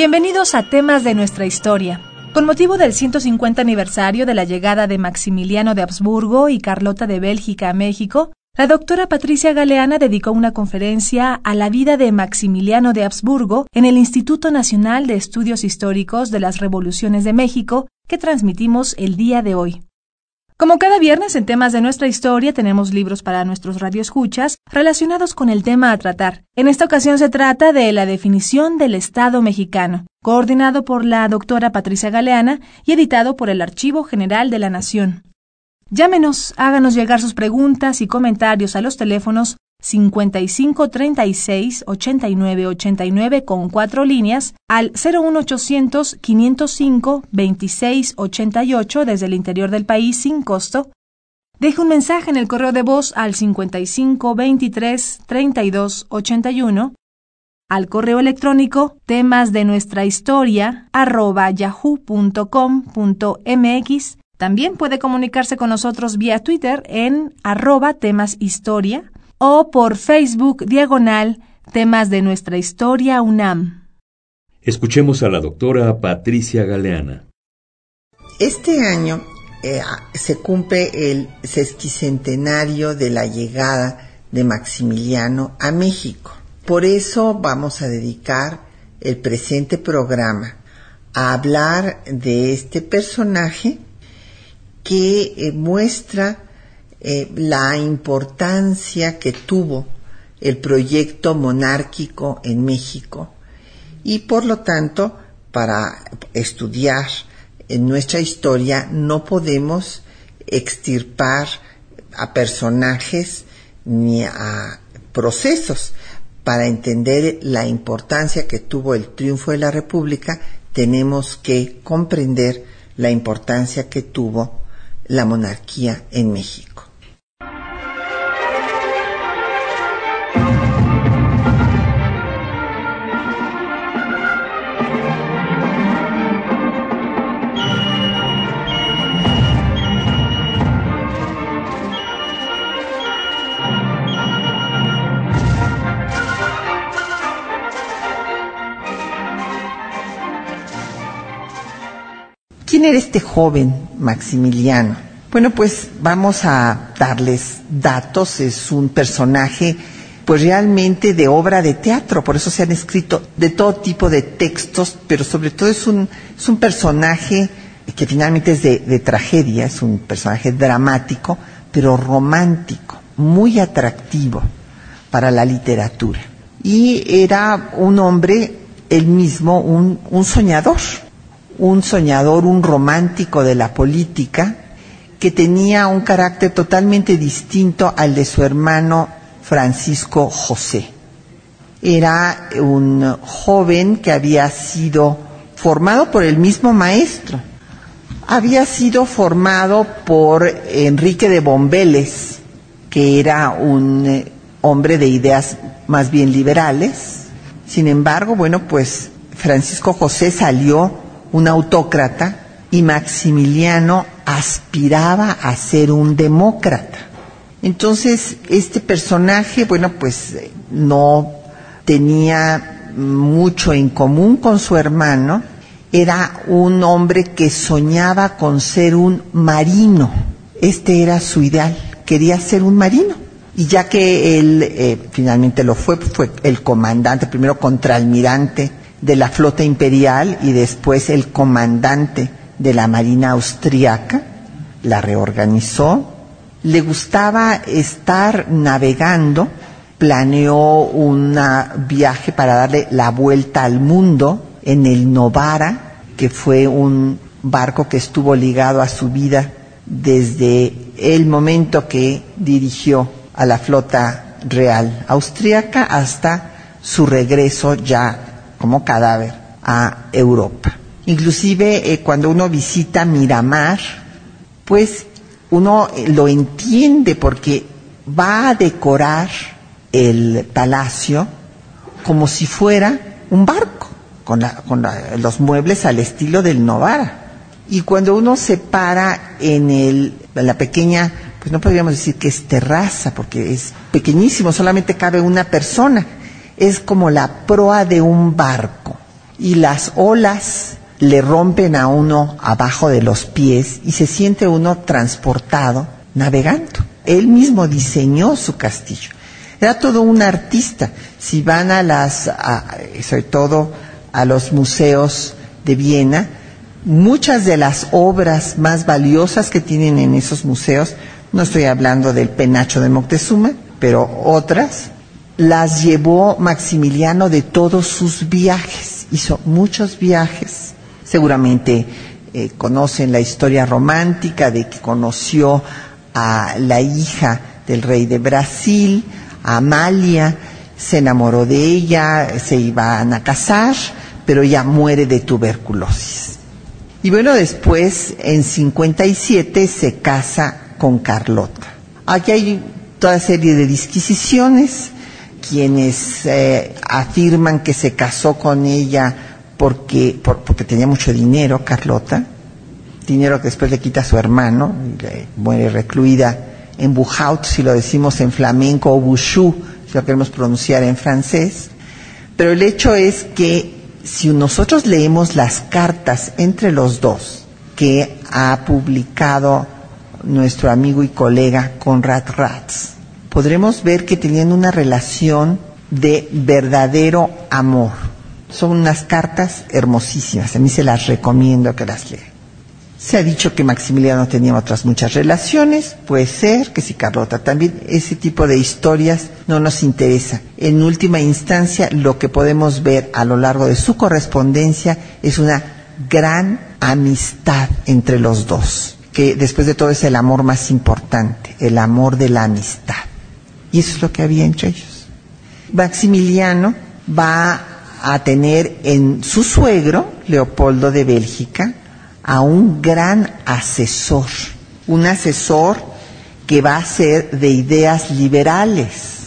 Bienvenidos a temas de nuestra historia. Con motivo del 150 aniversario de la llegada de Maximiliano de Habsburgo y Carlota de Bélgica a México, la doctora Patricia Galeana dedicó una conferencia a la vida de Maximiliano de Habsburgo en el Instituto Nacional de Estudios Históricos de las Revoluciones de México, que transmitimos el día de hoy. Como cada viernes en temas de nuestra historia tenemos libros para nuestros radioescuchas relacionados con el tema a tratar. En esta ocasión se trata de la definición del Estado mexicano, coordinado por la doctora Patricia Galeana y editado por el Archivo General de la Nación. Llámenos, háganos llegar sus preguntas y comentarios a los teléfonos 55 36 89 89 con cuatro líneas al 01800 505 26 88 desde el interior del país sin costo. Deje un mensaje en el correo de voz al 55 23 32 81 al correo electrónico temas de nuestra historia arroba yahoo.com.mx. También puede comunicarse con nosotros vía Twitter en arroba temas historia o por Facebook diagonal temas de nuestra historia UNAM. Escuchemos a la doctora Patricia Galeana. Este año eh, se cumple el sesquicentenario de la llegada de Maximiliano a México. Por eso vamos a dedicar el presente programa a hablar de este personaje que eh, muestra eh, la importancia que tuvo el proyecto monárquico en México y por lo tanto para estudiar en nuestra historia no podemos extirpar a personajes ni a procesos. Para entender la importancia que tuvo el triunfo de la República, tenemos que comprender la importancia que tuvo la monarquía en México. ¿Quién era este joven Maximiliano? Bueno, pues vamos a darles datos. Es un personaje, pues realmente de obra de teatro. Por eso se han escrito de todo tipo de textos, pero sobre todo es un, es un personaje que finalmente es de, de tragedia, es un personaje dramático, pero romántico, muy atractivo para la literatura. Y era un hombre, él mismo, un, un soñador un soñador, un romántico de la política, que tenía un carácter totalmente distinto al de su hermano Francisco José. Era un joven que había sido formado por el mismo maestro. Había sido formado por Enrique de Bombeles, que era un eh, hombre de ideas más bien liberales. Sin embargo, bueno, pues Francisco José salió un autócrata y Maximiliano aspiraba a ser un demócrata. Entonces, este personaje, bueno, pues no tenía mucho en común con su hermano, era un hombre que soñaba con ser un marino. Este era su ideal, quería ser un marino. Y ya que él eh, finalmente lo fue, fue el comandante, primero contraalmirante de la flota imperial y después el comandante de la Marina austriaca, la reorganizó, le gustaba estar navegando, planeó un viaje para darle la vuelta al mundo en el Novara, que fue un barco que estuvo ligado a su vida desde el momento que dirigió a la flota real austríaca hasta su regreso ya como cadáver a Europa. Inclusive eh, cuando uno visita Miramar, pues uno eh, lo entiende porque va a decorar el palacio como si fuera un barco, con, con los muebles al estilo del Novara. Y cuando uno se para en, el, en la pequeña, pues no podríamos decir que es terraza, porque es pequeñísimo, solamente cabe una persona. Es como la proa de un barco. Y las olas le rompen a uno abajo de los pies y se siente uno transportado navegando. Él mismo diseñó su castillo. Era todo un artista. Si van a las, sobre todo a los museos de Viena, muchas de las obras más valiosas que tienen en esos museos, no estoy hablando del penacho de Moctezuma, pero otras, las llevó Maximiliano de todos sus viajes. Hizo muchos viajes. Seguramente eh, conocen la historia romántica de que conoció a la hija del rey de Brasil, Amalia, se enamoró de ella, se iban a casar, pero ella muere de tuberculosis. Y bueno, después, en 57, se casa con Carlota. Aquí hay toda serie de disquisiciones, quienes eh, afirman que se casó con ella porque, tenía mucho dinero, Carlota, dinero que después le quita a su hermano, y muere recluida en Buhaut, si lo decimos en flamenco, o Bouchou, si lo queremos pronunciar en francés. Pero el hecho es que si nosotros leemos las cartas entre los dos que ha publicado nuestro amigo y colega Conrad Ratz, podremos ver que tenían una relación de verdadero amor. Son unas cartas hermosísimas, a mí se las recomiendo que las lean. Se ha dicho que Maximiliano tenía otras muchas relaciones, puede ser, que si Carlota también, ese tipo de historias no nos interesa. En última instancia, lo que podemos ver a lo largo de su correspondencia es una gran amistad entre los dos, que después de todo es el amor más importante, el amor de la amistad. Y eso es lo que había entre ellos. Maximiliano va a tener en su suegro, Leopoldo de Bélgica, a un gran asesor, un asesor que va a ser de ideas liberales.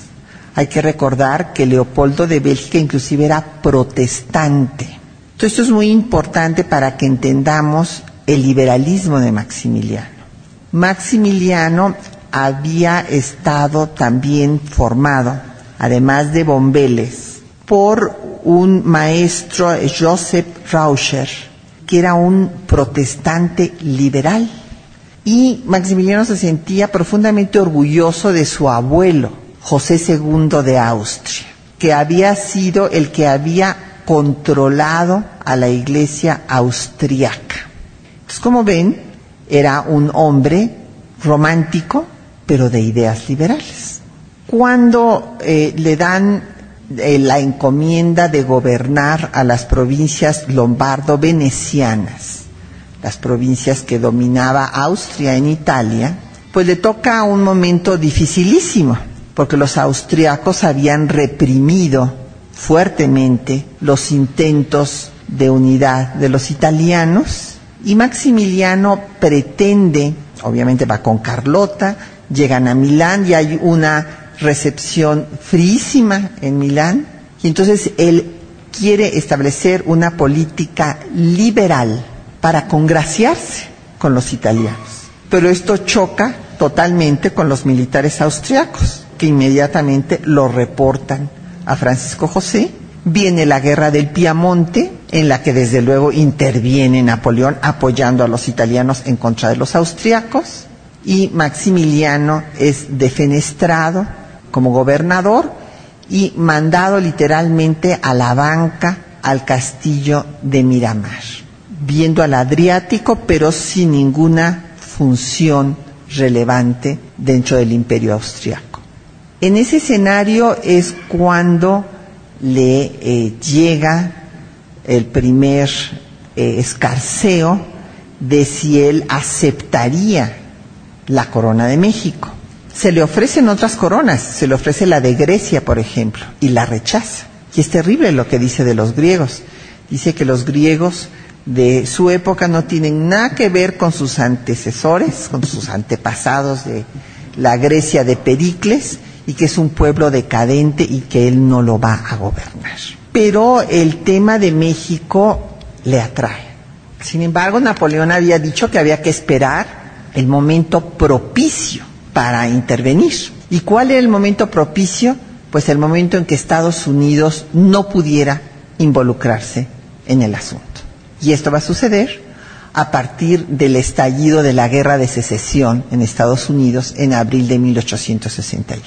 Hay que recordar que Leopoldo de Bélgica inclusive era protestante. Entonces esto es muy importante para que entendamos el liberalismo de Maximiliano. Maximiliano había estado también formado, además de Bombeles, por un maestro, Joseph Rauscher, que era un protestante liberal. Y Maximiliano se sentía profundamente orgulloso de su abuelo, José II de Austria, que había sido el que había controlado a la iglesia austriaca. Entonces, como ven, era un hombre romántico, pero de ideas liberales. Cuando eh, le dan eh, la encomienda de gobernar a las provincias lombardo-venecianas, las provincias que dominaba Austria en Italia, pues le toca un momento dificilísimo, porque los austriacos habían reprimido fuertemente los intentos de unidad de los italianos y Maximiliano pretende, obviamente va con Carlota, llegan a Milán y hay una recepción fríísima en Milán y entonces él quiere establecer una política liberal para congraciarse con los italianos. Pero esto choca totalmente con los militares austriacos, que inmediatamente lo reportan a Francisco José. Viene la guerra del Piamonte, en la que desde luego interviene Napoleón apoyando a los italianos en contra de los austriacos, y Maximiliano es defenestrado, como gobernador y mandado literalmente a la banca al castillo de Miramar, viendo al Adriático pero sin ninguna función relevante dentro del imperio austriaco. En ese escenario es cuando le eh, llega el primer eh, escarceo de si él aceptaría la corona de México. Se le ofrecen otras coronas, se le ofrece la de Grecia, por ejemplo, y la rechaza. Y es terrible lo que dice de los griegos. Dice que los griegos de su época no tienen nada que ver con sus antecesores, con sus antepasados de la Grecia de Pericles, y que es un pueblo decadente y que él no lo va a gobernar. Pero el tema de México le atrae. Sin embargo, Napoleón había dicho que había que esperar el momento propicio para intervenir. ¿Y cuál era el momento propicio? Pues el momento en que Estados Unidos no pudiera involucrarse en el asunto. Y esto va a suceder a partir del estallido de la guerra de secesión en Estados Unidos en abril de 1861.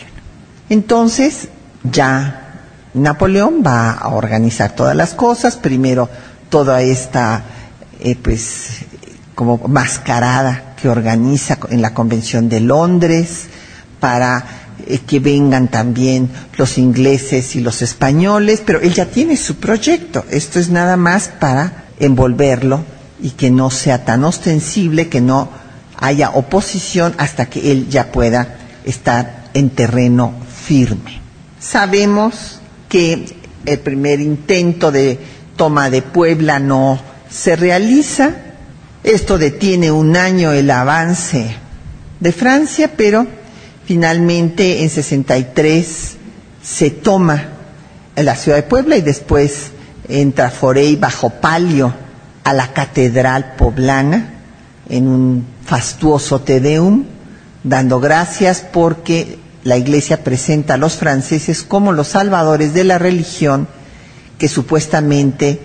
Entonces, ya Napoleón va a organizar todas las cosas, primero toda esta, eh, pues, como mascarada que organiza en la Convención de Londres para eh, que vengan también los ingleses y los españoles, pero él ya tiene su proyecto. Esto es nada más para envolverlo y que no sea tan ostensible, que no haya oposición hasta que él ya pueda estar en terreno firme. Sabemos que el primer intento de toma de Puebla no se realiza. Esto detiene un año el avance de Francia, pero finalmente en 63 se toma la ciudad de Puebla y después entra Forey bajo palio a la catedral poblana en un fastuoso tedeum, dando gracias porque la Iglesia presenta a los franceses como los salvadores de la religión que supuestamente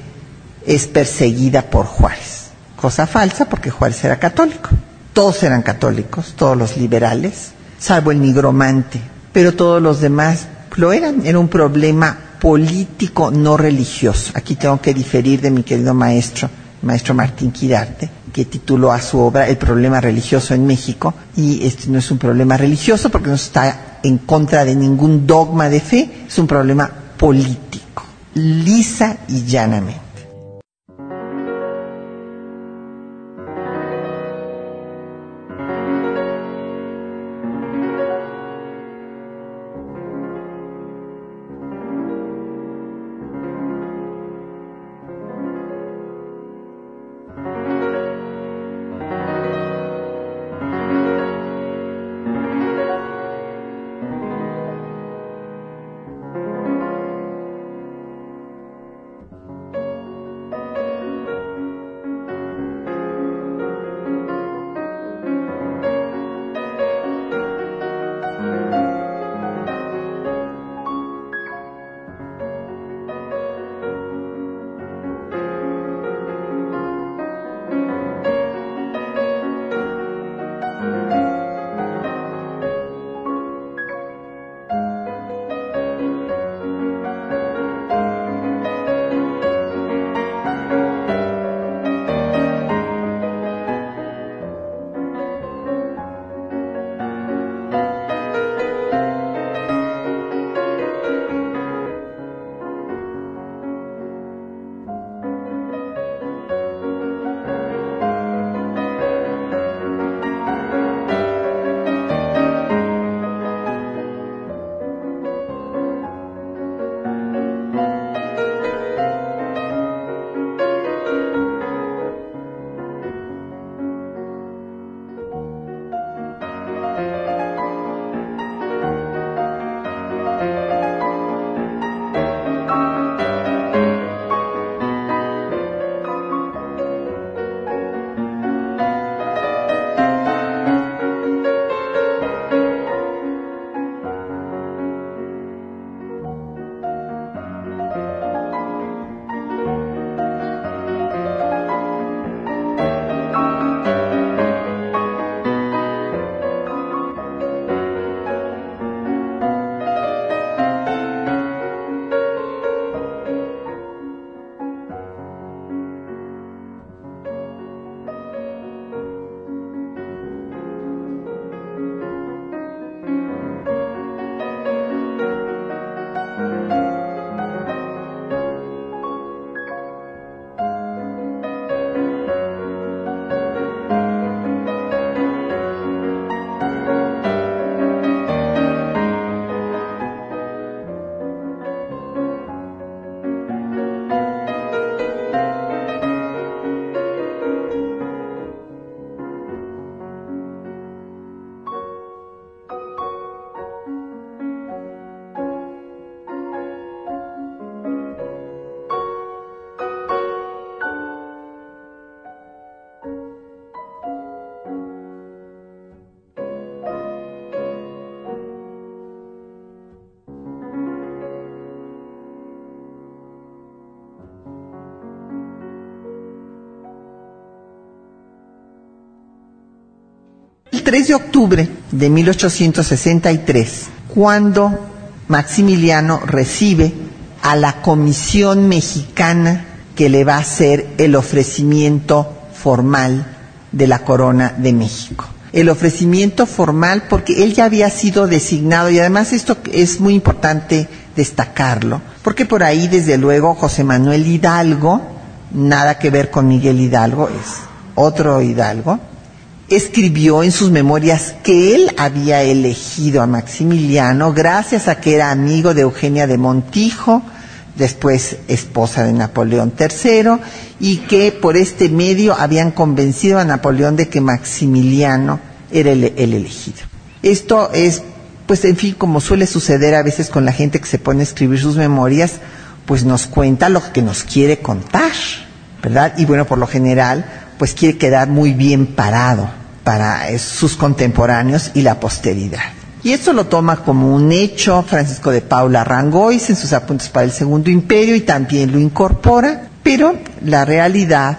es perseguida por Juárez. Cosa falsa porque Juárez era católico. Todos eran católicos, todos los liberales, salvo el nigromante, pero todos los demás lo eran. Era un problema político no religioso. Aquí tengo que diferir de mi querido maestro, maestro Martín Quirarte, que tituló a su obra El problema religioso en México, y este no es un problema religioso porque no está en contra de ningún dogma de fe, es un problema político, lisa y llanamente. 3 de octubre de 1863, cuando Maximiliano recibe a la Comisión Mexicana que le va a hacer el ofrecimiento formal de la Corona de México. El ofrecimiento formal porque él ya había sido designado y además esto es muy importante destacarlo, porque por ahí desde luego José Manuel Hidalgo, nada que ver con Miguel Hidalgo, es otro Hidalgo, escribió en sus memorias que él había elegido a Maximiliano gracias a que era amigo de Eugenia de Montijo, después esposa de Napoleón III, y que por este medio habían convencido a Napoleón de que Maximiliano era el, el, elegido. Esto es, pues en fin, como suele suceder a veces con la gente que se pone a escribir sus memorias, pues nos cuenta lo que nos quiere contar, ¿verdad? Y bueno, por lo general, pues quiere quedar muy bien parado para sus contemporáneos y la posteridad. Y esto lo toma como un hecho Francisco de Paula Rangois en sus apuntes para el Segundo Imperio y también lo incorpora, pero la realidad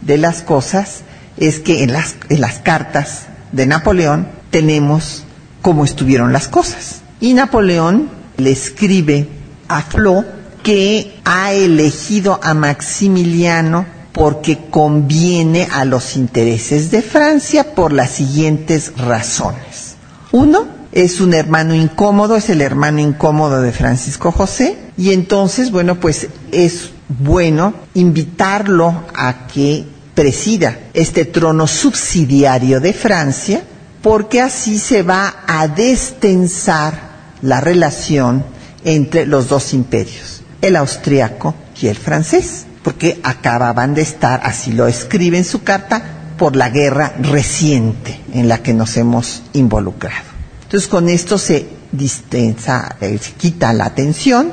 de las cosas es que en las, en las cartas de Napoleón tenemos cómo estuvieron las cosas. Y Napoleón le escribe a Flo que ha elegido a Maximiliano porque conviene a los intereses de Francia por las siguientes razones. Uno, es un hermano incómodo, es el hermano incómodo de Francisco José, y entonces, bueno, pues es bueno invitarlo a que presida este trono subsidiario de Francia, porque así se va a destensar la relación entre los dos imperios, el austriaco y el francés, porque acababan de estar, así lo escribe en su carta, por la guerra reciente en la que nos hemos involucrado. Entonces con esto se distensa, eh, se quita la tensión,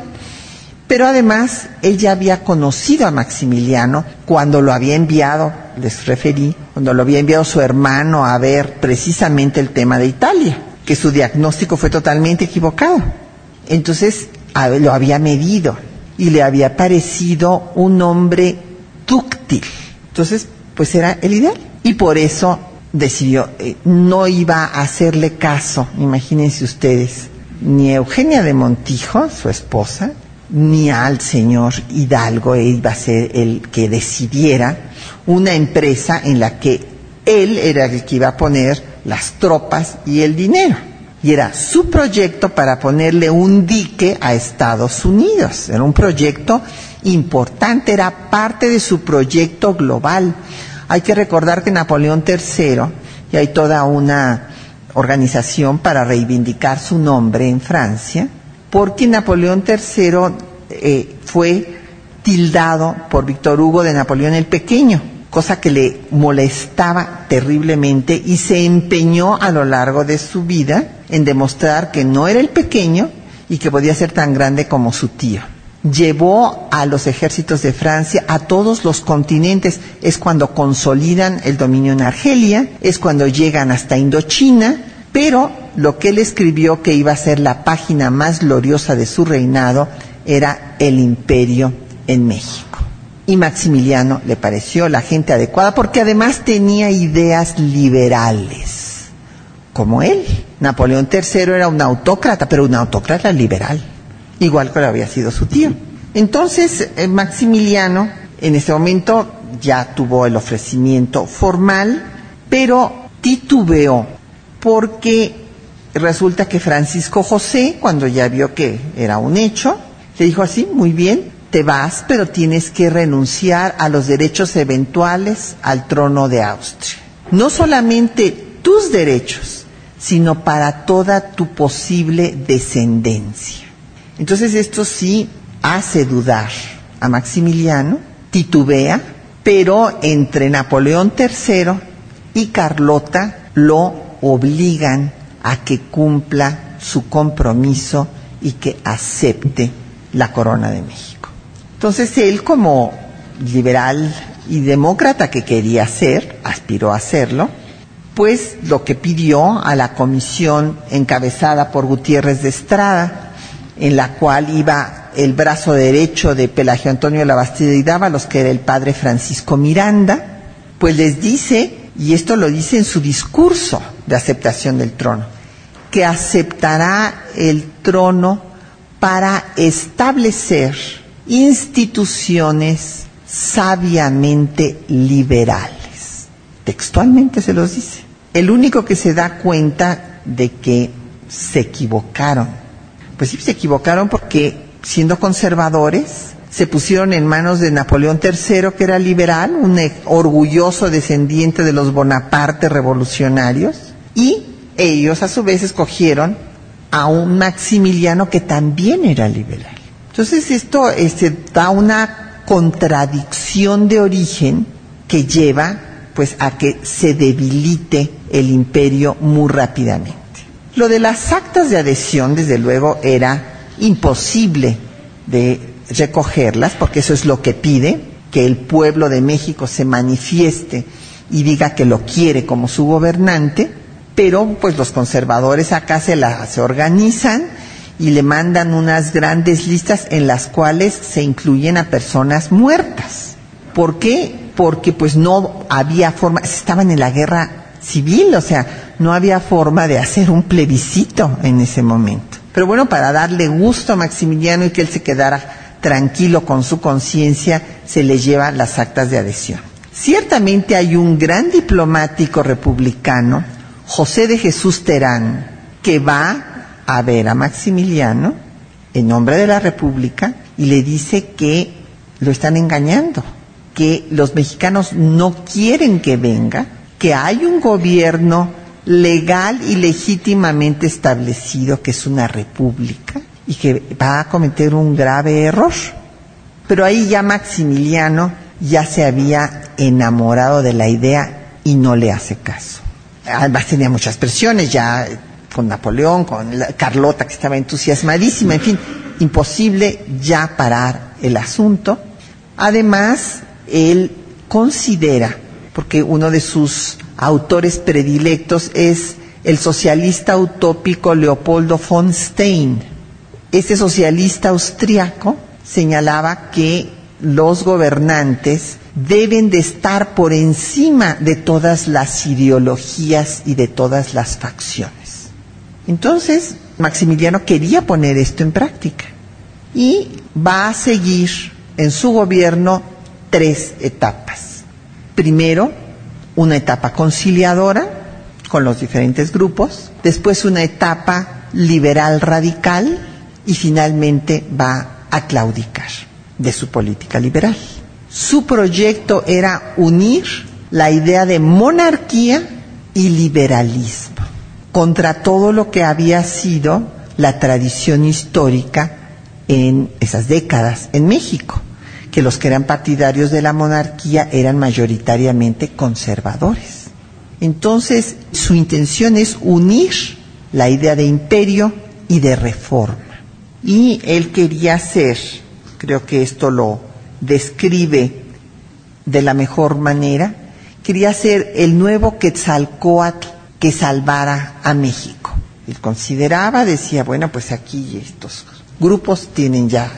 pero además él ya había conocido a Maximiliano cuando lo había enviado, les referí, cuando lo había enviado su hermano a ver precisamente el tema de Italia, que su diagnóstico fue totalmente equivocado. Entonces lo había medido y le había parecido un hombre dúctil. Entonces, pues era el ideal. Y por eso decidió, eh, no iba a hacerle caso, imagínense ustedes, ni a Eugenia de Montijo, su esposa, ni al señor Hidalgo, iba a ser el que decidiera una empresa en la que él era el que iba a poner las tropas y el dinero. Y era su proyecto para ponerle un dique a Estados Unidos. Era un proyecto importante, era parte de su proyecto global. Hay que recordar que Napoleón III, y hay toda una organización para reivindicar su nombre en Francia, porque Napoleón III eh, fue tildado por Víctor Hugo de Napoleón el Pequeño, cosa que le molestaba terriblemente y se empeñó a lo largo de su vida en demostrar que no era el pequeño y que podía ser tan grande como su tío llevó a los ejércitos de Francia a todos los continentes. Es cuando consolidan el dominio en Argelia, es cuando llegan hasta Indochina, pero lo que él escribió que iba a ser la página más gloriosa de su reinado era el imperio en México. Y Maximiliano le pareció la gente adecuada porque además tenía ideas liberales, como él. Napoleón III era un autócrata, pero un autócrata liberal igual que lo había sido su tío. Entonces, eh, Maximiliano en ese momento ya tuvo el ofrecimiento formal, pero titubeó porque resulta que Francisco José, cuando ya vio que era un hecho, le dijo así, muy bien, te vas, pero tienes que renunciar a los derechos eventuales al trono de Austria. No solamente tus derechos, sino para toda tu posible descendencia. Entonces esto sí hace dudar a Maximiliano, titubea, pero entre Napoleón III y Carlota lo obligan a que cumpla su compromiso y que acepte la corona de México. Entonces él como liberal y demócrata que quería ser, aspiró a hacerlo, pues lo que pidió a la comisión encabezada por Gutiérrez de Estrada, en la cual iba el brazo derecho de Pelagio Antonio de la Bastida y Dávalos, que era el padre Francisco Miranda, pues les dice, y esto lo dice en su discurso, de aceptación del trono, que aceptará el trono para establecer instituciones sabiamente liberales. Textualmente se los dice. El único que se da cuenta de que se equivocaron. Pues sí, se equivocaron porque siendo conservadores, se pusieron en manos de Napoleón III, que era liberal, un orgulloso descendiente de los Bonaparte revolucionarios, y ellos a su vez escogieron a un Maximiliano que también era liberal. Entonces esto este, da una contradicción de origen que lleva pues a que se debilite el imperio muy rápidamente. Lo de las actas de adhesión, desde luego, era imposible de recogerlas, porque eso es lo que pide, que el pueblo de México se manifieste y diga que lo quiere como su gobernante, pero pues los conservadores acá se, la, se organizan y le mandan unas grandes listas en las cuales se incluyen a personas muertas. ¿Por qué? Porque pues no había forma, estaban en la guerra civil, o sea, no había forma de hacer un plebiscito en ese momento. Pero bueno, para darle gusto a Maximiliano y que él se quedara tranquilo con su conciencia, se le lleva las actas de adhesión. Ciertamente hay un gran diplomático republicano, José de Jesús Terán, que va a ver a Maximiliano en nombre de la República y le dice que lo están engañando, que los mexicanos no quieren que venga, que hay un gobierno legal y legítimamente establecido que es una república y que va a cometer un grave error. Pero ahí ya Maximiliano ya se había enamorado de la idea y no le hace caso. Además tenía muchas presiones ya con Napoleón, con Carlota que estaba entusiasmadísima, en fin, imposible ya parar el asunto. Además, él considera, porque uno de sus autores predilectos es el socialista utópico Leopoldo von Stein. Este socialista austriaco señalaba que los gobernantes deben de estar por encima de todas las ideologías y de todas las facciones. Entonces, Maximiliano quería poner esto en práctica y va a seguir en su gobierno tres etapas. Primero, una etapa conciliadora con los diferentes grupos, después una etapa liberal radical y finalmente va a claudicar de su política liberal. Su proyecto era unir la idea de monarquía y liberalismo contra todo lo que había sido la tradición histórica en esas décadas en México que los que eran partidarios de la monarquía eran mayoritariamente conservadores. Entonces, su intención es unir la idea de imperio y de reforma. Y él quería ser, creo que esto lo describe de la mejor manera, quería ser el nuevo Quetzalcoatl que salvara a México. Él consideraba, decía, bueno, pues aquí estos grupos tienen ya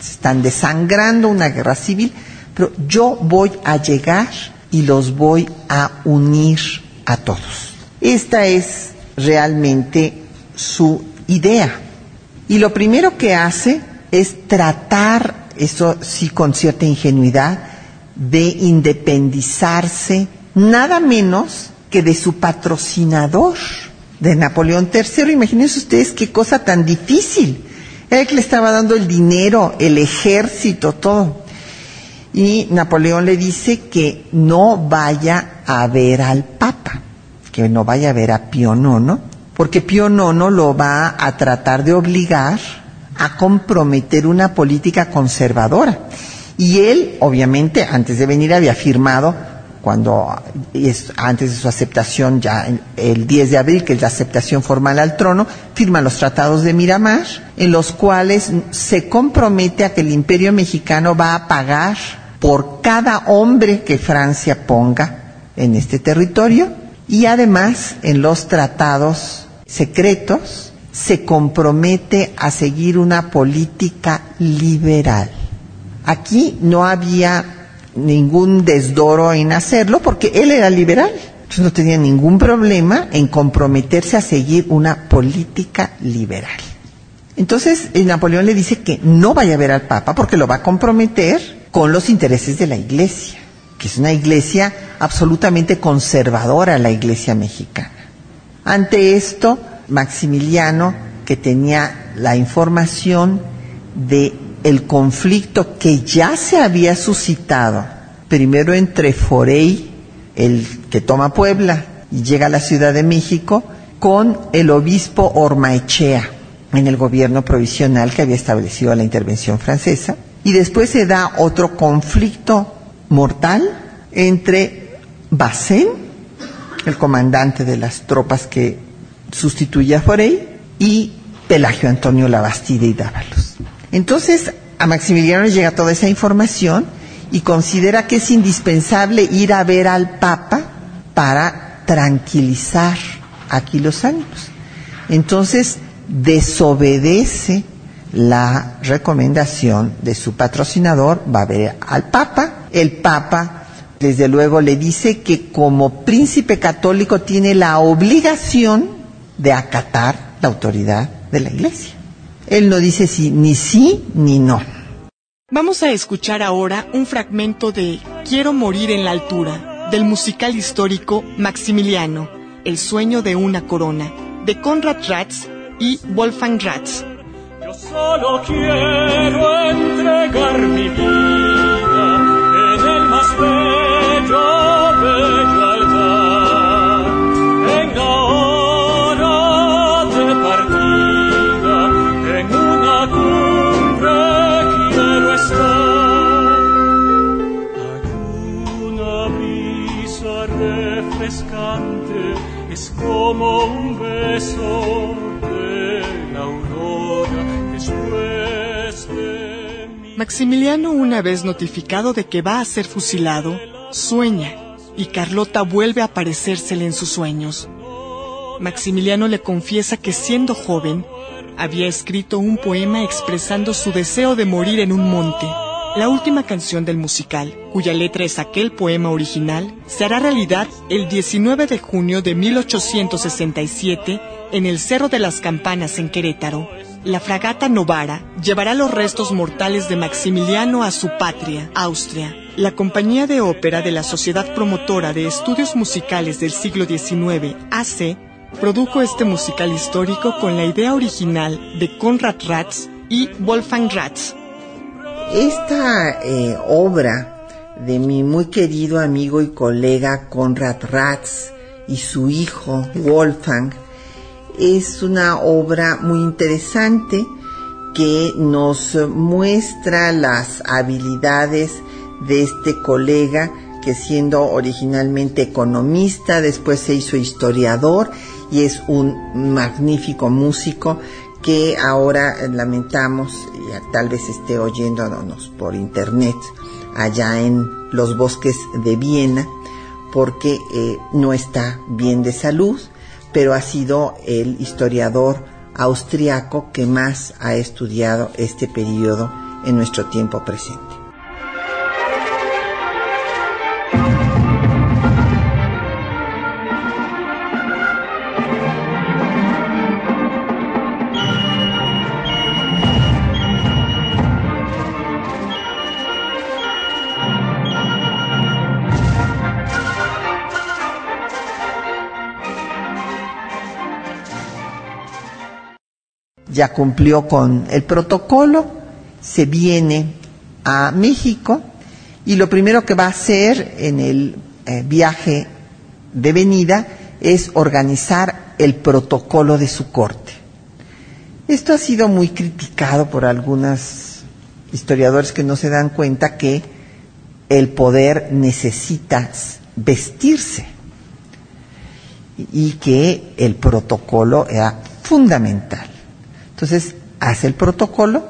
están desangrando una guerra civil, pero yo voy a llegar y los voy a unir a todos. Esta es realmente su idea. Y lo primero que hace es tratar, eso sí con cierta ingenuidad, de independizarse nada menos que de su patrocinador, de Napoleón III. Imagínense ustedes qué cosa tan difícil él le estaba dando el dinero, el ejército, todo. Y Napoleón le dice que no vaya a ver al Papa, que no vaya a ver a Pío IX, porque Pío IX lo va a tratar de obligar a comprometer una política conservadora. Y él, obviamente, antes de venir había firmado cuando antes de su aceptación, ya el 10 de abril, que es la aceptación formal al trono, firma los tratados de Miramar, en los cuales se compromete a que el imperio mexicano va a pagar por cada hombre que Francia ponga en este territorio y además en los tratados secretos se compromete a seguir una política liberal. Aquí no había ningún desdoro en hacerlo porque él era liberal. Entonces no tenía ningún problema en comprometerse a seguir una política liberal. Entonces Napoleón le dice que no vaya a ver al Papa porque lo va a comprometer con los intereses de la Iglesia, que es una iglesia absolutamente conservadora, la Iglesia mexicana. Ante esto, Maximiliano, que tenía la información de el conflicto que ya se había suscitado, primero entre Forey, el que toma Puebla y llega a la Ciudad de México, con el obispo Ormaechea en el gobierno provisional que había establecido la intervención francesa, y después se da otro conflicto mortal entre Bacén, el comandante de las tropas que sustituye a Forey, y Pelagio Antonio Labastide y Dávalos. Entonces, a Maximiliano le llega toda esa información y considera que es indispensable ir a ver al Papa para tranquilizar aquí los ánimos. Entonces, desobedece la recomendación de su patrocinador, va a ver al Papa. El Papa, desde luego, le dice que como príncipe católico tiene la obligación de acatar la autoridad de la Iglesia. Él no dice si, ni sí ni no. Vamos a escuchar ahora un fragmento de Quiero morir en la altura, del musical histórico Maximiliano, El sueño de una corona, de Konrad Ratz y Wolfgang Ratz. Yo solo quiero entregar mi vida Maximiliano, una vez notificado de que va a ser fusilado, sueña y Carlota vuelve a aparecérsele en sus sueños. Maximiliano le confiesa que siendo joven había escrito un poema expresando su deseo de morir en un monte. La última canción del musical, cuya letra es aquel poema original, se hará realidad el 19 de junio de 1867 en el Cerro de las Campanas en Querétaro. La fragata Novara llevará los restos mortales de Maximiliano a su patria, Austria. La compañía de ópera de la Sociedad Promotora de Estudios Musicales del siglo XIX, AC, produjo este musical histórico con la idea original de Konrad Ratz y Wolfgang Ratz. Esta eh, obra de mi muy querido amigo y colega Konrad Ratz y su hijo Wolfgang es una obra muy interesante que nos muestra las habilidades de este colega que siendo originalmente economista, después se hizo historiador y es un magnífico músico que ahora lamentamos, y tal vez esté oyéndonos por internet, allá en los bosques de Viena, porque eh, no está bien de salud, pero ha sido el historiador austriaco que más ha estudiado este periodo en nuestro tiempo presente. Ya cumplió con el protocolo, se viene a México y lo primero que va a hacer en el eh, viaje de venida es organizar el protocolo de su corte. Esto ha sido muy criticado por algunos historiadores que no se dan cuenta que el poder necesita vestirse y que el protocolo era fundamental. Entonces hace el protocolo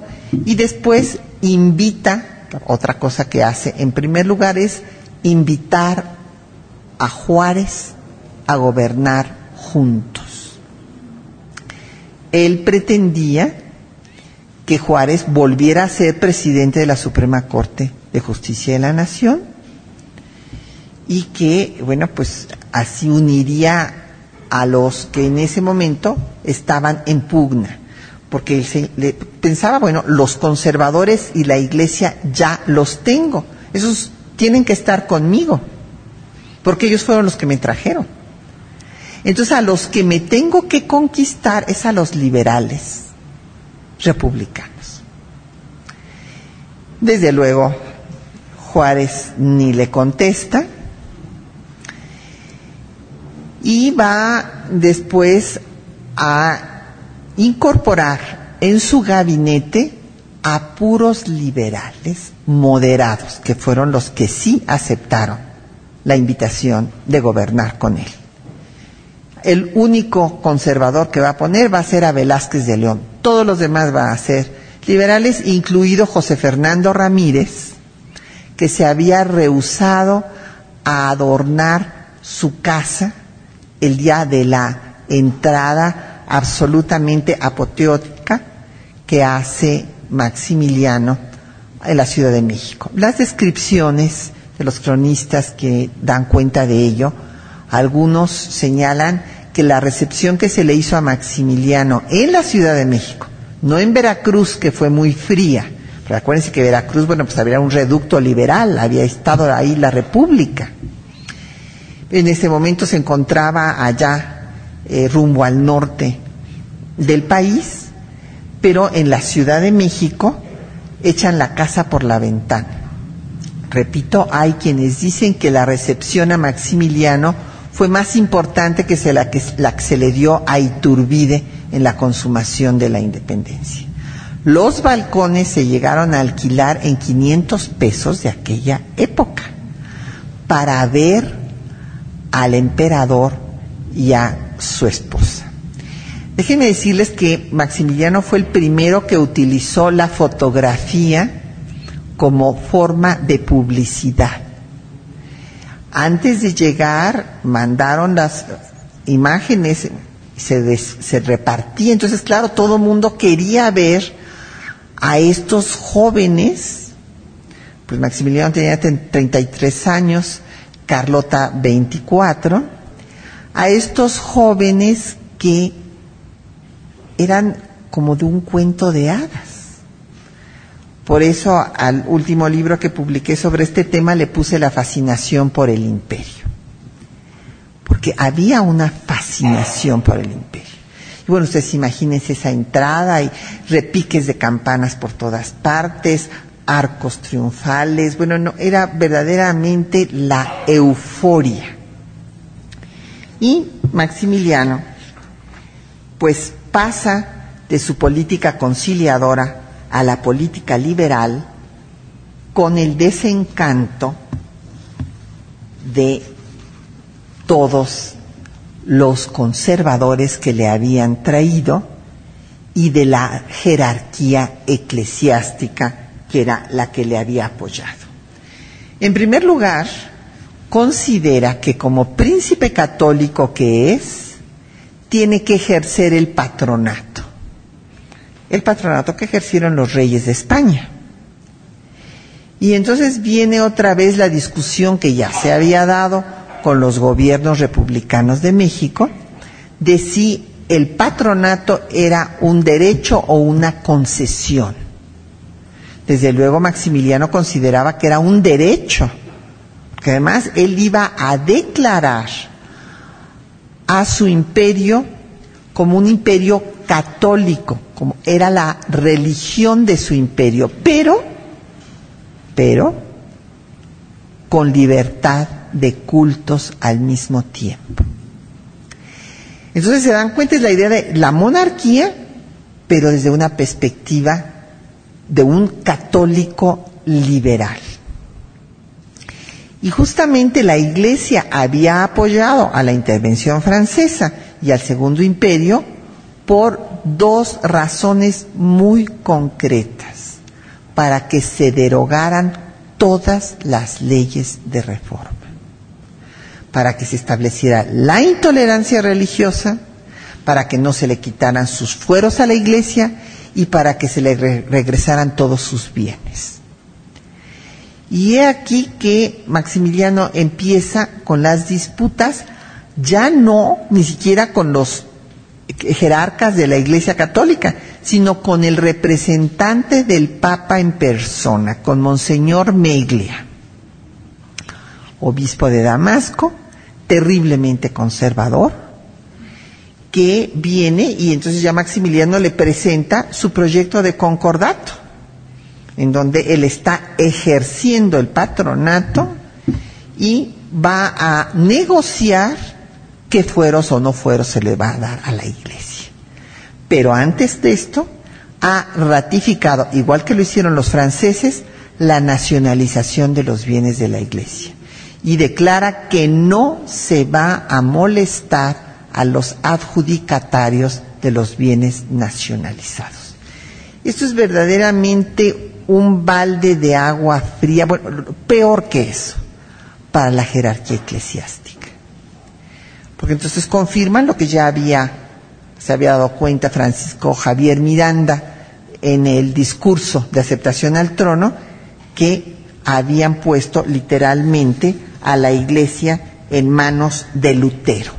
y después invita, otra cosa que hace en primer lugar es invitar a Juárez a gobernar juntos. Él pretendía que Juárez volviera a ser presidente de la Suprema Corte de Justicia de la Nación y que, bueno, pues así uniría a los que en ese momento estaban en pugna, porque le pensaba, bueno, los conservadores y la iglesia ya los tengo, esos tienen que estar conmigo, porque ellos fueron los que me trajeron. Entonces a los que me tengo que conquistar es a los liberales republicanos. Desde luego, Juárez ni le contesta y va después a incorporar en su gabinete a puros liberales moderados, que fueron los que sí aceptaron la invitación de gobernar con él. El único conservador que va a poner va a ser a Velázquez de León. Todos los demás van a ser liberales, incluido José Fernando Ramírez, que se había rehusado a adornar su casa el día de la entrada absolutamente apoteótica que hace Maximiliano en la Ciudad de México. Las descripciones de los cronistas que dan cuenta de ello, algunos señalan que la recepción que se le hizo a Maximiliano en la Ciudad de México, no en Veracruz, que fue muy fría, pero acuérdense que Veracruz, bueno, pues había un reducto liberal, había estado ahí la República. En ese momento se encontraba allá, eh, rumbo al norte del país, pero en la Ciudad de México echan la casa por la ventana. Repito, hay quienes dicen que la recepción a Maximiliano fue más importante que, la, que la que se le dio a Iturbide en la consumación de la independencia. Los balcones se llegaron a alquilar en 500 pesos de aquella época para ver al emperador y a su esposa. Déjenme decirles que Maximiliano fue el primero que utilizó la fotografía como forma de publicidad. Antes de llegar, mandaron las imágenes, se, se repartía. Entonces, claro, todo el mundo quería ver a estos jóvenes, pues Maximiliano tenía 33 años, Carlota 24, a estos jóvenes que eran como de un cuento de hadas. Por eso al último libro que publiqué sobre este tema le puse la fascinación por el imperio. Porque había una fascinación por el imperio. Y bueno, ustedes imagínense esa entrada y repiques de campanas por todas partes, arcos triunfales, bueno, no, era verdaderamente la euforia. Y Maximiliano, pues pasa de su política conciliadora a la política liberal con el desencanto de todos los conservadores que le habían traído y de la jerarquía eclesiástica que era la que le había apoyado. En primer lugar, considera que como príncipe católico que es, tiene que ejercer el patronato. El patronato que ejercieron los reyes de España. Y entonces viene otra vez la discusión que ya se había dado con los gobiernos republicanos de México de si el patronato era un derecho o una concesión. Desde luego Maximiliano consideraba que era un derecho, que además él iba a declarar a su imperio como un imperio católico, como era la religión de su imperio, pero, pero, con libertad de cultos al mismo tiempo. Entonces se dan cuenta es la idea de la monarquía, pero desde una perspectiva de un católico liberal. Y justamente la Iglesia había apoyado a la intervención francesa y al Segundo Imperio por dos razones muy concretas para que se derogaran todas las leyes de reforma, para que se estableciera la intolerancia religiosa, para que no se le quitaran sus fueros a la Iglesia y para que se le regresaran todos sus bienes. Y he aquí que Maximiliano empieza con las disputas ya no ni siquiera con los jerarcas de la Iglesia Católica, sino con el representante del Papa en persona, con Monseñor Meglia, obispo de Damasco, terriblemente conservador, que viene y entonces ya Maximiliano le presenta su proyecto de concordato, en donde él está ejerciendo el patronato y va a negociar qué fueros o no fueros se le va a dar a la iglesia. Pero antes de esto, ha ratificado, igual que lo hicieron los franceses, la nacionalización de los bienes de la iglesia. Y declara que no se va a molestar a los adjudicatarios de los bienes nacionalizados. Esto es verdaderamente un balde de agua fría, bueno, peor que eso, para la jerarquía eclesiástica porque entonces confirman lo que ya había, se había dado cuenta Francisco Javier Miranda en el discurso de aceptación al trono, que habían puesto literalmente a la iglesia en manos de Lutero.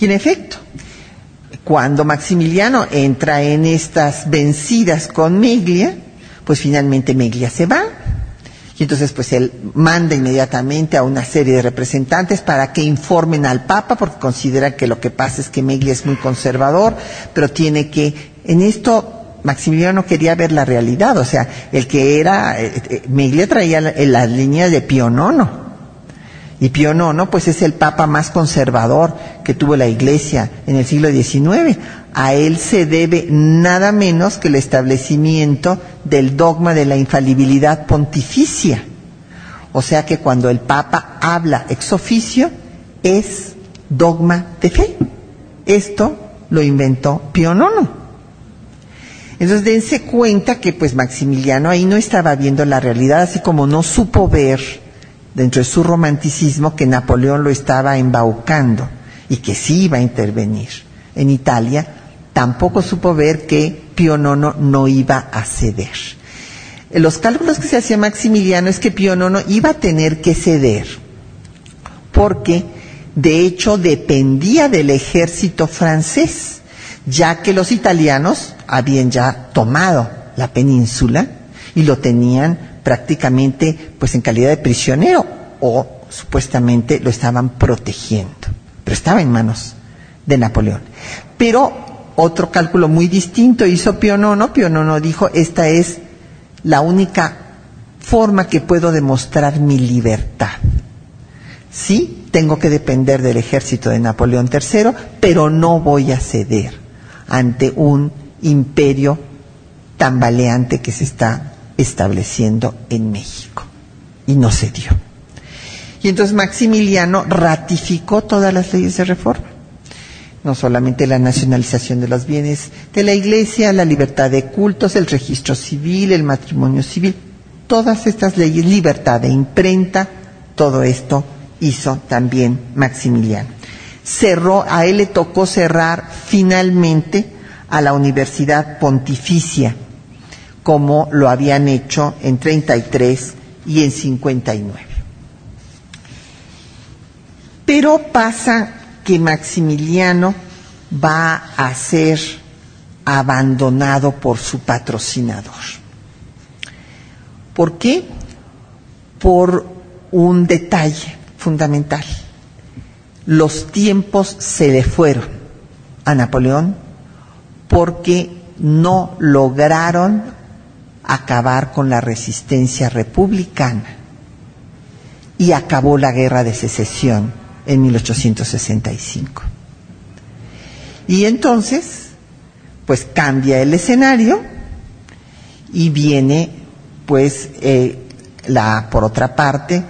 Y en efecto, cuando Maximiliano entra en estas vencidas con Meglia, pues finalmente Meglia se va, y entonces pues él manda inmediatamente a una serie de representantes para que informen al Papa, porque considera que lo que pasa es que Meglia es muy conservador, pero tiene que, en esto Maximiliano quería ver la realidad, o sea, el que era, eh, eh, Meglia traía las la líneas de Pío IX. Y Pío IX, pues es el papa más conservador que tuvo la iglesia en el siglo XIX. A él se debe nada menos que el establecimiento del dogma de la infalibilidad pontificia. O sea que cuando el Papa habla ex oficio, es dogma de fe. Esto lo inventó Pío IX. Entonces dense cuenta que pues Maximiliano ahí no estaba viendo la realidad, así como no supo ver dentro de su romanticismo que Napoleón lo estaba embaucando y que sí iba a intervenir en Italia, tampoco supo ver que Pío IX no iba a ceder. Los cálculos que se hacía Maximiliano es que Pío IX iba a tener que ceder, porque de hecho dependía del ejército francés, ya que los italianos habían ya tomado la península y lo tenían prácticamente pues en calidad de prisionero o supuestamente lo estaban protegiendo, pero estaba en manos de Napoleón. Pero otro cálculo muy distinto hizo. Pío IX dijo, esta es la única forma que puedo demostrar mi libertad. Sí, tengo que depender del ejército de Napoleón III, pero no voy a ceder ante un imperio tambaleante que se está estableciendo en México. Y no cedió. Y entonces Maximiliano ratificó todas las leyes de reforma no solamente la nacionalización de los bienes de la Iglesia, la libertad de cultos, el registro civil, el matrimonio civil, todas estas leyes, libertad de imprenta, todo esto hizo también Maximiliano. Cerró, a él le tocó cerrar finalmente a la Universidad Pontificia, como lo habían hecho en 33 y en 59. Pero pasa que Maximiliano va a ser abandonado por su patrocinador. ¿Por qué? Por un detalle fundamental. Los tiempos se le fueron a Napoleón porque no lograron acabar con la resistencia republicana y acabó la guerra de secesión en 1865. Y entonces, pues cambia el escenario y viene, pues, eh, la, por otra parte,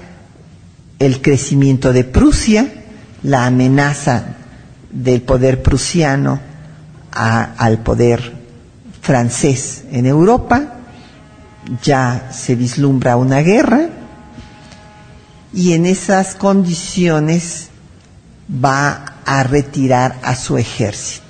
el crecimiento de Prusia, la amenaza del poder prusiano al poder francés en Europa, ya se vislumbra una guerra, y en esas condiciones va a retirar a su ejército.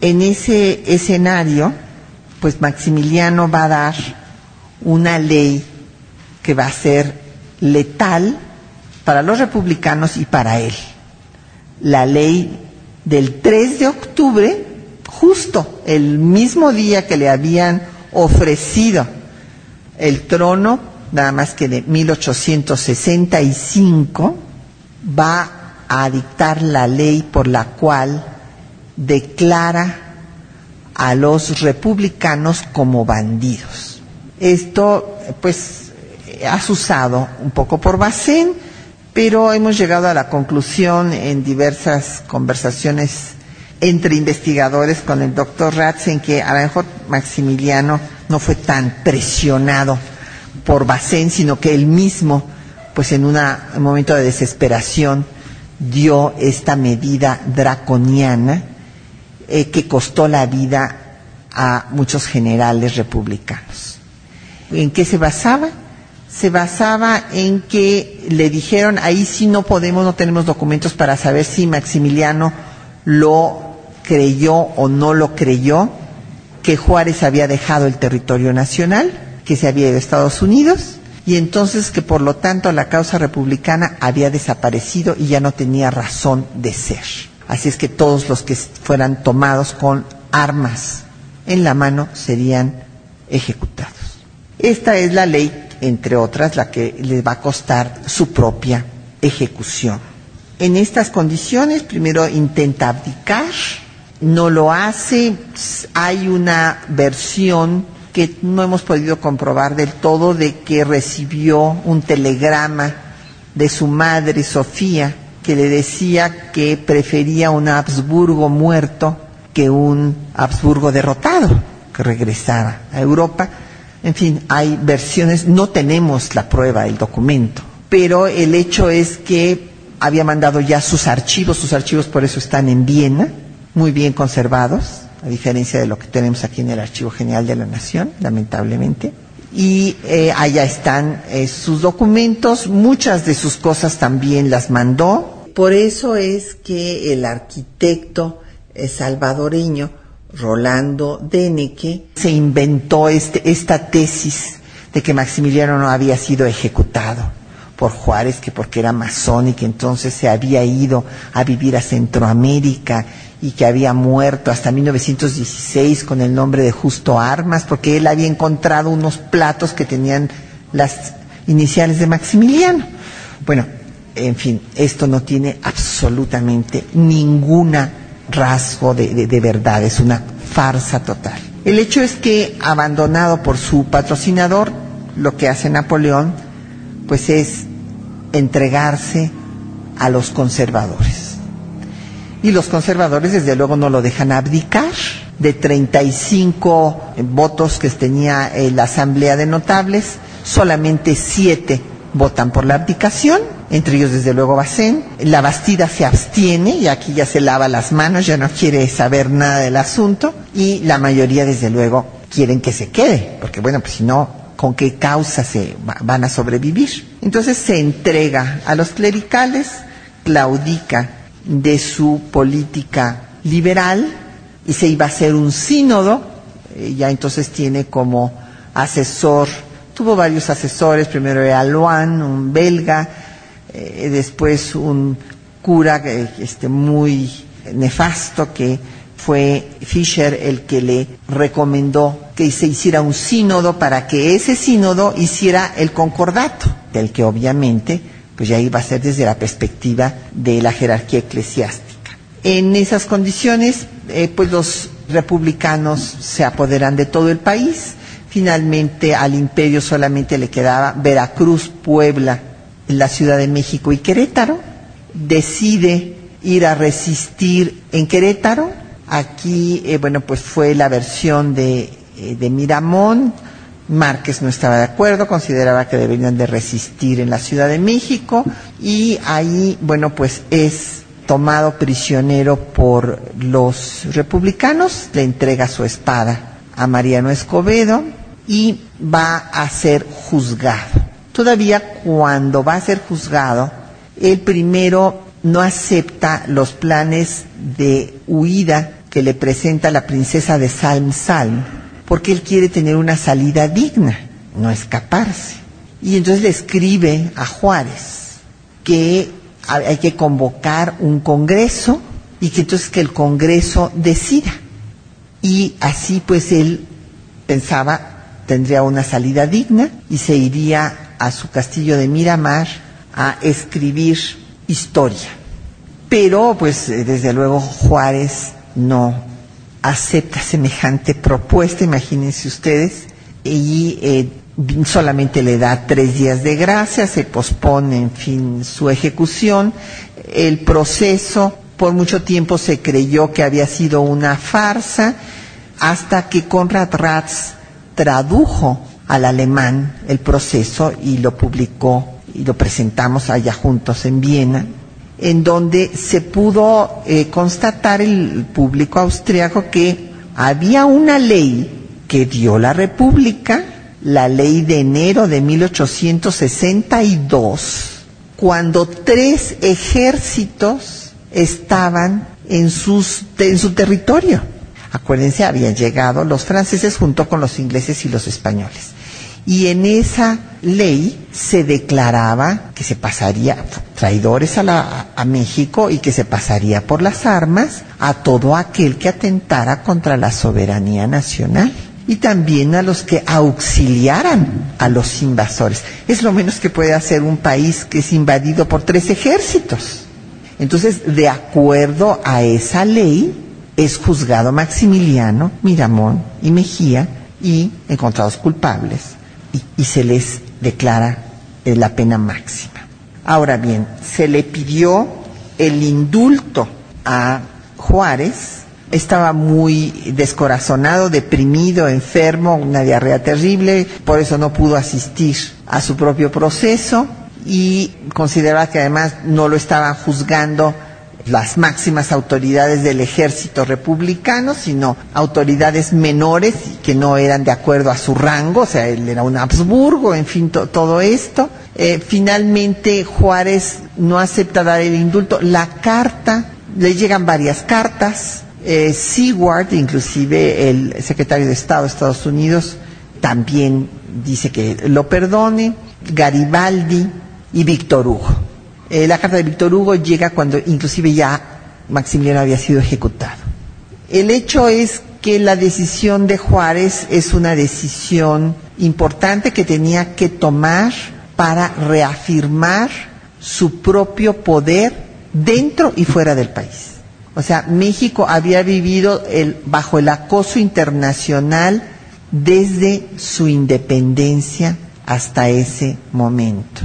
En ese escenario, pues Maximiliano va a dar una ley que va a ser letal para los republicanos y para él. La ley del 3 de octubre, justo el mismo día que le habían ofrecido el trono, nada más que de 1865, va a dictar la ley por la cual declara a los republicanos como bandidos. Esto, pues, has usado un poco por Bacén, pero hemos llegado a la conclusión en diversas conversaciones entre investigadores con el doctor Ratz en que a lo mejor Maximiliano no fue tan presionado por Bacén, sino que él mismo, pues en un momento de desesperación, dio esta medida draconiana eh, que costó la vida a muchos generales republicanos. ¿En qué se basaba? Se basaba en que le dijeron, ahí sí no podemos, no tenemos documentos para saber si Maximiliano lo creyó o no lo creyó, que Juárez había dejado el territorio nacional, que se había ido a Estados Unidos, y entonces que por lo tanto la causa republicana había desaparecido y ya no tenía razón de ser. Así es que todos los que fueran tomados con armas en la mano serían ejecutados. Esta es la ley, entre otras, la que les va a costar su propia ejecución. En estas condiciones, primero intenta abdicar, no lo hace, hay una versión que no hemos podido comprobar del todo de que recibió un telegrama de su madre Sofía que le decía que prefería un Habsburgo muerto que un Habsburgo derrotado que regresara a Europa. En fin, hay versiones, no tenemos la prueba del documento, pero el hecho es que había mandado ya sus archivos, sus archivos por eso están en Viena, muy bien conservados, a diferencia de lo que tenemos aquí en el Archivo General de la Nación, lamentablemente. Y eh, allá están eh, sus documentos, muchas de sus cosas también las mandó. Por eso es que el arquitecto eh, salvadoreño Rolando Deneke se inventó este, esta tesis de que Maximiliano no había sido ejecutado por Juárez, que porque era masón y que entonces se había ido a vivir a Centroamérica y que había muerto hasta 1916 con el nombre de Justo Armas, porque él había encontrado unos platos que tenían las iniciales de Maximiliano. Bueno, en fin, esto no tiene absolutamente ninguna rasgo de, verdad, es una farsa total. El hecho es que, abandonado por su patrocinador, lo que hace Napoleón, pues es entregarse a los conservadores y los conservadores desde luego no lo dejan abdicar. De 35 votos que tenía la Asamblea de Notables, solamente siete votan por la abdicación, entre ellos desde luego Bacén. La Bastida se abstiene y aquí ya se lava las manos, ya no quiere saber nada del asunto y la mayoría desde luego quieren que se quede, porque bueno, pues si no, ¿con qué causa se van a sobrevivir? Entonces se entrega a los clericales, claudica de su política liberal y se iba a hacer un sínodo, eh, ya entonces tiene como asesor, tuvo varios asesores, primero era Luan, un belga, eh, después un cura este, muy nefasto que fue Fischer el que le recomendó que se hiciera un sínodo para que ese sínodo hiciera el concordato, del que obviamente pues ya iba a ser desde la perspectiva de la jerarquía eclesiástica. En esas condiciones, eh, pues los republicanos se apoderan de todo el país. Finalmente al imperio solamente le quedaba Veracruz, Puebla, la Ciudad de México y Querétaro. Decide ir a resistir en Querétaro. Aquí, eh, bueno, pues fue la versión de, eh, de Miramón, Márquez no estaba de acuerdo, consideraba que deberían de resistir en la Ciudad de México y ahí, bueno, pues es tomado prisionero por los republicanos, le entrega su espada a Mariano Escobedo y va a ser juzgado. Todavía cuando va a ser juzgado, él primero no acepta los planes de huida que le presenta la princesa de Salm Salm, porque él quiere tener una salida digna, no escaparse. Y entonces le escribe a Juárez que hay que convocar un congreso y que entonces que el congreso decida. Y así pues él pensaba tendría una salida digna y se iría a su castillo de Miramar a escribir historia. Pero pues desde luego Juárez no acepta semejante propuesta, imagínense ustedes, y eh, solamente le da tres días de gracia, se pospone, en fin, su ejecución. El proceso por mucho tiempo se creyó que había sido una farsa, hasta que Conrad Ratz tradujo al alemán el proceso y lo publicó y lo presentamos allá juntos en Viena, en donde se pudo eh, constatar el público austriaco que había una ley que dio la República, la ley de enero de 1862, cuando tres ejércitos estaban en, sus, en su territorio. Acuérdense, habían llegado los franceses junto con los ingleses y los españoles. Y en esa ley se declaraba que se pasaría traidores a, la, a México y que se pasaría por las armas a todo aquel que atentara contra la soberanía nacional y también a los que auxiliaran a los invasores. Es lo menos que puede hacer un país que es invadido por tres ejércitos. Entonces, de acuerdo a esa ley, es juzgado Maximiliano, Miramón y Mejía y encontrados culpables y, y se les declara la pena máxima. Ahora bien, se le pidió el indulto a Juárez, estaba muy descorazonado, deprimido, enfermo, una diarrea terrible, por eso no pudo asistir a su propio proceso y consideraba que además no lo estaban juzgando las máximas autoridades del ejército republicano, sino autoridades menores que no eran de acuerdo a su rango, o sea, él era un Habsburgo, en fin, to todo esto. Eh, finalmente Juárez no acepta dar el indulto. La carta, le llegan varias cartas. Eh, Seward, inclusive el secretario de Estado de Estados Unidos, también dice que lo perdone. Garibaldi y Víctor Hugo. Eh, la carta de Víctor Hugo llega cuando inclusive ya Maximiliano había sido ejecutado. El hecho es que la decisión de Juárez es una decisión importante que tenía que tomar para reafirmar su propio poder dentro y fuera del país. O sea, México había vivido bajo el acoso internacional desde su independencia hasta ese momento.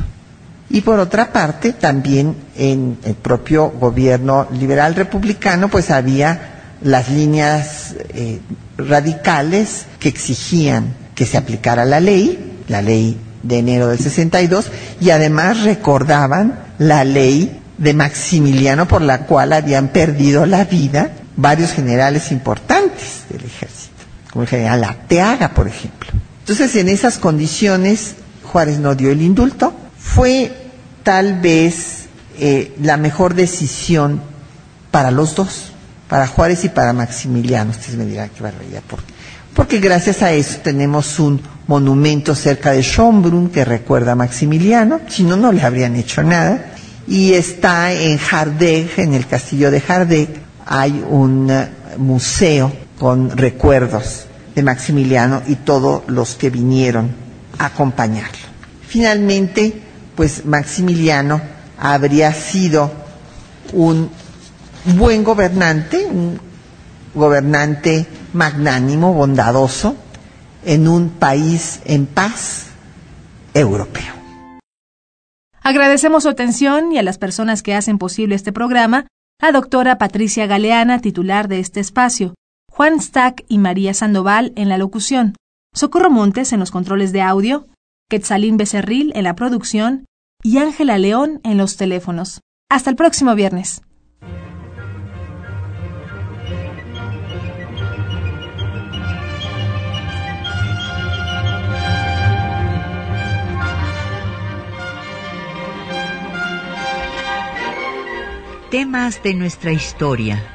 Y por otra parte, también en el propio gobierno liberal republicano, pues había las líneas eh, radicales que exigían que se aplicara la ley, la ley de enero del 62, y además recordaban la ley de Maximiliano por la cual habían perdido la vida varios generales importantes del ejército, como el general Arteaga, por ejemplo. Entonces, en esas condiciones, Juárez no dio el indulto, fue tal vez eh, la mejor decisión para los dos, para Juárez y para Maximiliano. Ustedes me dirán qué barbaridad. ¿por qué? Porque gracias a eso tenemos un monumento cerca de Schönbrunn que recuerda a Maximiliano, si no, no le habrían hecho nada. Y está en Hardegg, en el castillo de Hardegg, hay un uh, museo con recuerdos de Maximiliano y todos los que vinieron a acompañarlo. Finalmente, pues Maximiliano habría sido un buen gobernante, un gobernante magnánimo, bondadoso, en un país en paz europeo. Agradecemos su atención y a las personas que hacen posible este programa, la doctora Patricia Galeana, titular de este espacio, Juan Stack y María Sandoval en la locución, Socorro Montes en los controles de audio, Quetzalín Becerril en la producción y Ángela León en los teléfonos. Hasta el próximo viernes. Temas de nuestra historia